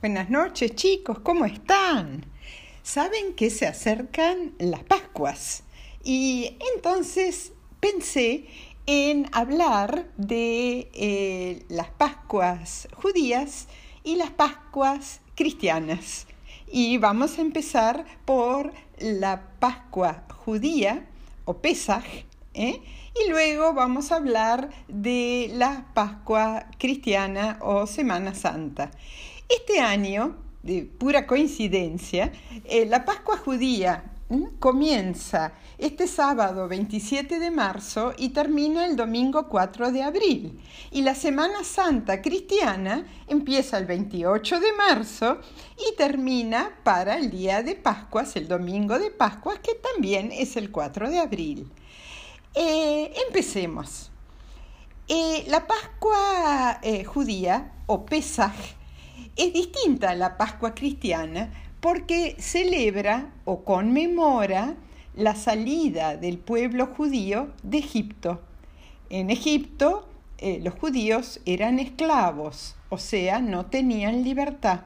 Buenas noches chicos, ¿cómo están? Saben que se acercan las Pascuas y entonces pensé en hablar de eh, las Pascuas judías y las Pascuas cristianas. Y vamos a empezar por la Pascua judía o ¿eh? y luego vamos a hablar de la Pascua cristiana o Semana Santa. Este año, de pura coincidencia, eh, la Pascua judía comienza este sábado 27 de marzo y termina el domingo 4 de abril. Y la Semana Santa cristiana empieza el 28 de marzo y termina para el día de Pascuas, el domingo de Pascuas, que también es el 4 de abril. Eh, empecemos. Eh, la Pascua judía o Pesaj es distinta a la Pascua cristiana porque celebra o conmemora la salida del pueblo judío de Egipto. En Egipto eh, los judíos eran esclavos, o sea, no tenían libertad.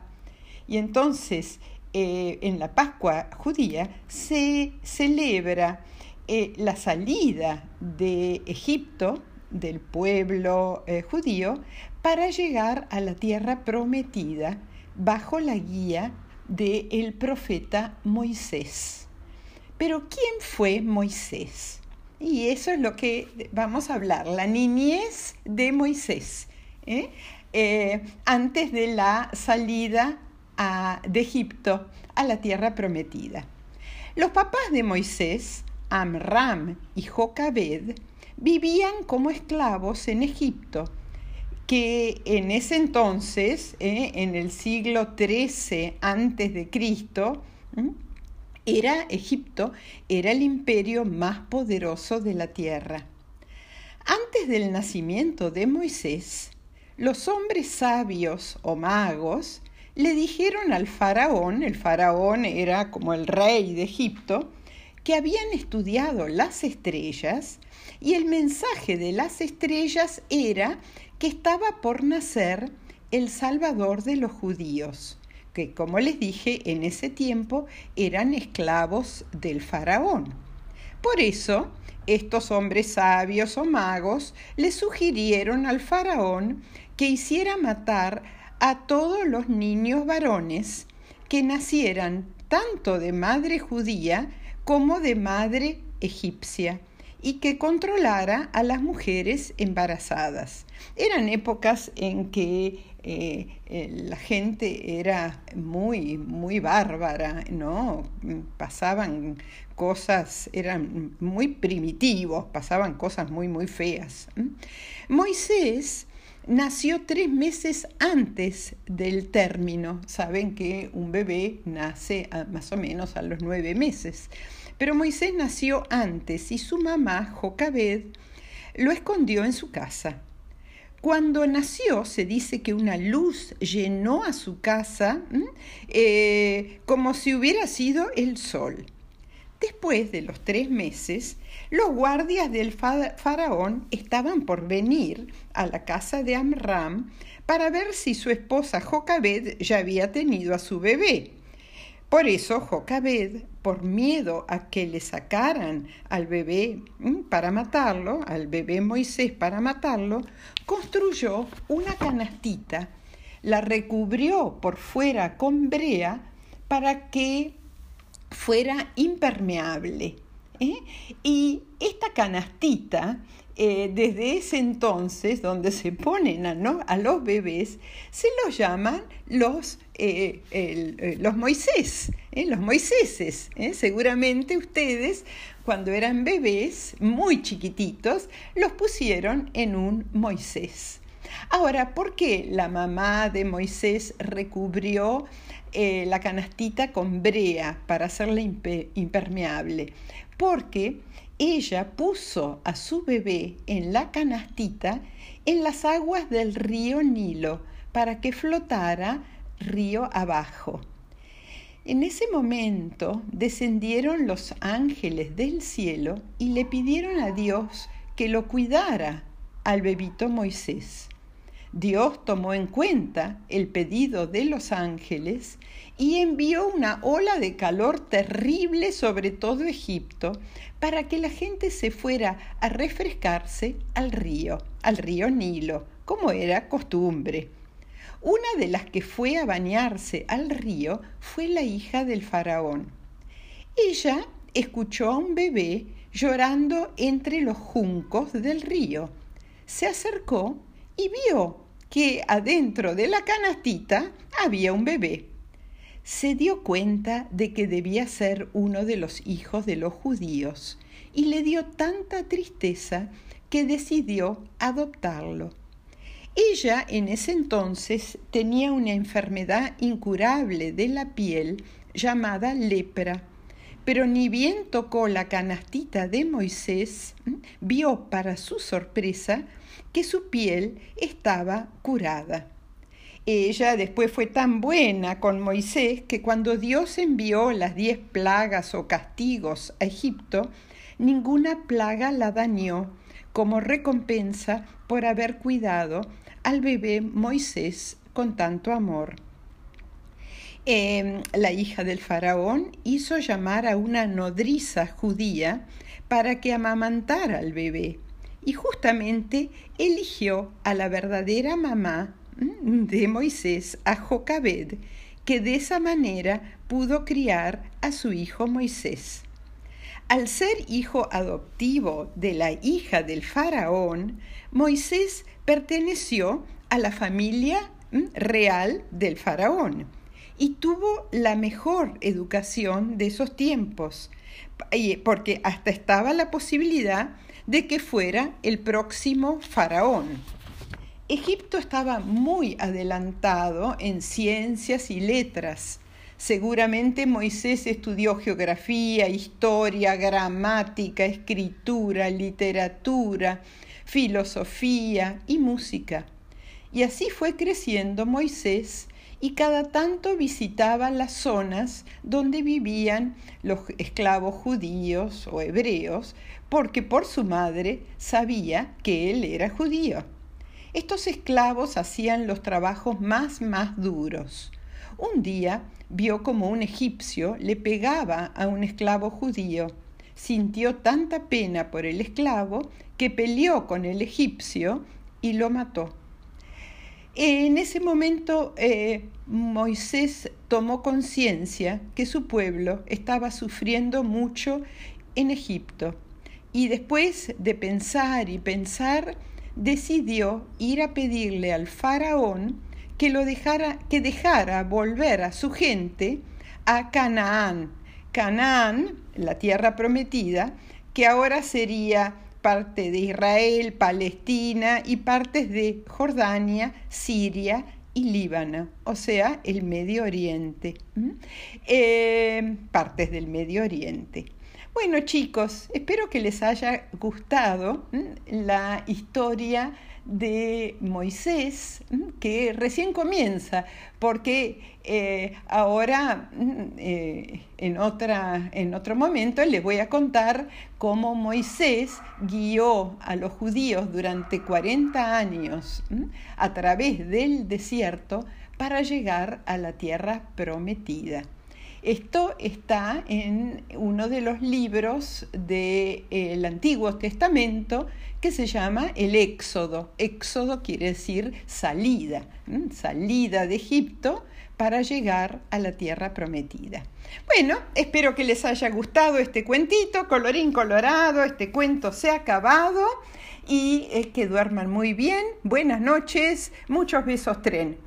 Y entonces eh, en la Pascua judía se celebra eh, la salida de Egipto, del pueblo judío, para llegar a la tierra prometida bajo la guía del el profeta Moisés. Pero ¿quién fue Moisés? Y eso es lo que vamos a hablar, la niñez de Moisés, ¿eh? Eh, antes de la salida de Egipto a la tierra prometida. Los papás de Moisés, Amram y Jocabed, vivían como esclavos en Egipto que en ese entonces, eh, en el siglo XIII antes de Cristo, era Egipto, era el imperio más poderoso de la tierra. Antes del nacimiento de Moisés, los hombres sabios o magos le dijeron al faraón, el faraón era como el rey de Egipto, que habían estudiado las estrellas y el mensaje de las estrellas era que estaba por nacer el Salvador de los judíos, que como les dije en ese tiempo eran esclavos del faraón. Por eso, estos hombres sabios o magos le sugirieron al faraón que hiciera matar a todos los niños varones que nacieran tanto de madre judía como de madre egipcia y que controlara a las mujeres embarazadas. Eran épocas en que eh, eh, la gente era muy, muy bárbara, ¿no? Pasaban cosas, eran muy primitivos, pasaban cosas muy, muy feas. Moisés nació tres meses antes del término. Saben que un bebé nace más o menos a los nueve meses. Pero Moisés nació antes y su mamá, Jocabed, lo escondió en su casa. Cuando nació se dice que una luz llenó a su casa eh, como si hubiera sido el sol. Después de los tres meses, los guardias del faraón estaban por venir a la casa de Amram para ver si su esposa Jocabed ya había tenido a su bebé. Por eso Jocabed, por miedo a que le sacaran al bebé para matarlo, al bebé Moisés para matarlo, construyó una canastita, la recubrió por fuera con brea para que fuera impermeable. ¿eh? Y esta canastita, eh, desde ese entonces, donde se ponen a, los bebés, se los llaman los, eh, los Moisés, los Moiséses. Seguramente ustedes, cuando eran bebés, muy chiquititos, los pusieron en un Moisés. Ahora, ¿por qué la mamá de Moisés recubrió eh, la canastita con brea para hacerla impermeable, porque ella puso a su bebé en la canastita en las aguas del río Nilo para que flotara río abajo. En ese momento descendieron los ángeles del cielo y le pidieron a Dios que lo cuidara al bebito Moisés. Dios tomó en cuenta el pedido de los ángeles y envió una ola de calor terrible sobre todo Egipto para que la gente se fuera a refrescarse al río, al río Nilo, como era costumbre. Una de las que fue a bañarse al río fue la hija del faraón. Ella escuchó a un bebé llorando entre los juncos del río. Se acercó y vio que adentro de la canastita había un bebé. Se dio cuenta de que debía ser uno de los hijos de los judíos y le dio tanta tristeza que decidió adoptarlo. Ella en ese entonces tenía una enfermedad incurable de la piel llamada lepra, pero ni bien tocó la canastita de Moisés, vio para su sorpresa que su piel estaba curada. Ella después fue tan buena con Moisés que cuando Dios envió las diez plagas o castigos a Egipto, ninguna plaga la dañó como recompensa por haber cuidado al bebé Moisés con tanto amor. Em, la hija del faraón hizo llamar a una nodriza judía para que amamantara al bebé y justamente eligió a la verdadera mamá mm, de Moisés, a Jocabed, que de esa manera pudo criar a su hijo Moisés. Al ser hijo adoptivo de la hija del faraón, Moisés perteneció a la familia mm, real del faraón y tuvo la mejor educación de esos tiempos, porque hasta estaba la posibilidad de que fuera el próximo faraón. Egipto estaba muy adelantado en ciencias y letras. Seguramente Moisés estudió geografía, historia, gramática, escritura, literatura, filosofía y música. Y así fue creciendo Moisés y cada tanto visitaba las zonas donde vivían los esclavos judíos o hebreos, porque por su madre sabía que él era judío. Estos esclavos hacían los trabajos más más duros. Un día vio como un egipcio le pegaba a un esclavo judío. Sintió tanta pena por el esclavo que peleó con el egipcio y lo mató. En ese momento eh, Moisés tomó conciencia que su pueblo estaba sufriendo mucho en Egipto y después de pensar y pensar decidió ir a pedirle al faraón que lo dejara que dejara volver a su gente a Canaán. Canaán, la tierra prometida, que ahora sería parte de Israel, Palestina y partes de Jordania, Siria y Líbano, o sea, el Medio Oriente, eh, partes del Medio Oriente. Bueno chicos, espero que les haya gustado la historia de Moisés, que recién comienza, porque eh, ahora eh, en, otra, en otro momento les voy a contar cómo Moisés guió a los judíos durante 40 años a través del desierto para llegar a la tierra prometida. Esto está en uno de los libros del Antiguo Testamento que se llama el Éxodo. Éxodo quiere decir salida, salida de Egipto para llegar a la tierra prometida. Bueno, espero que les haya gustado este cuentito, colorín colorado, este cuento se ha acabado y que duerman muy bien. Buenas noches, muchos besos tren.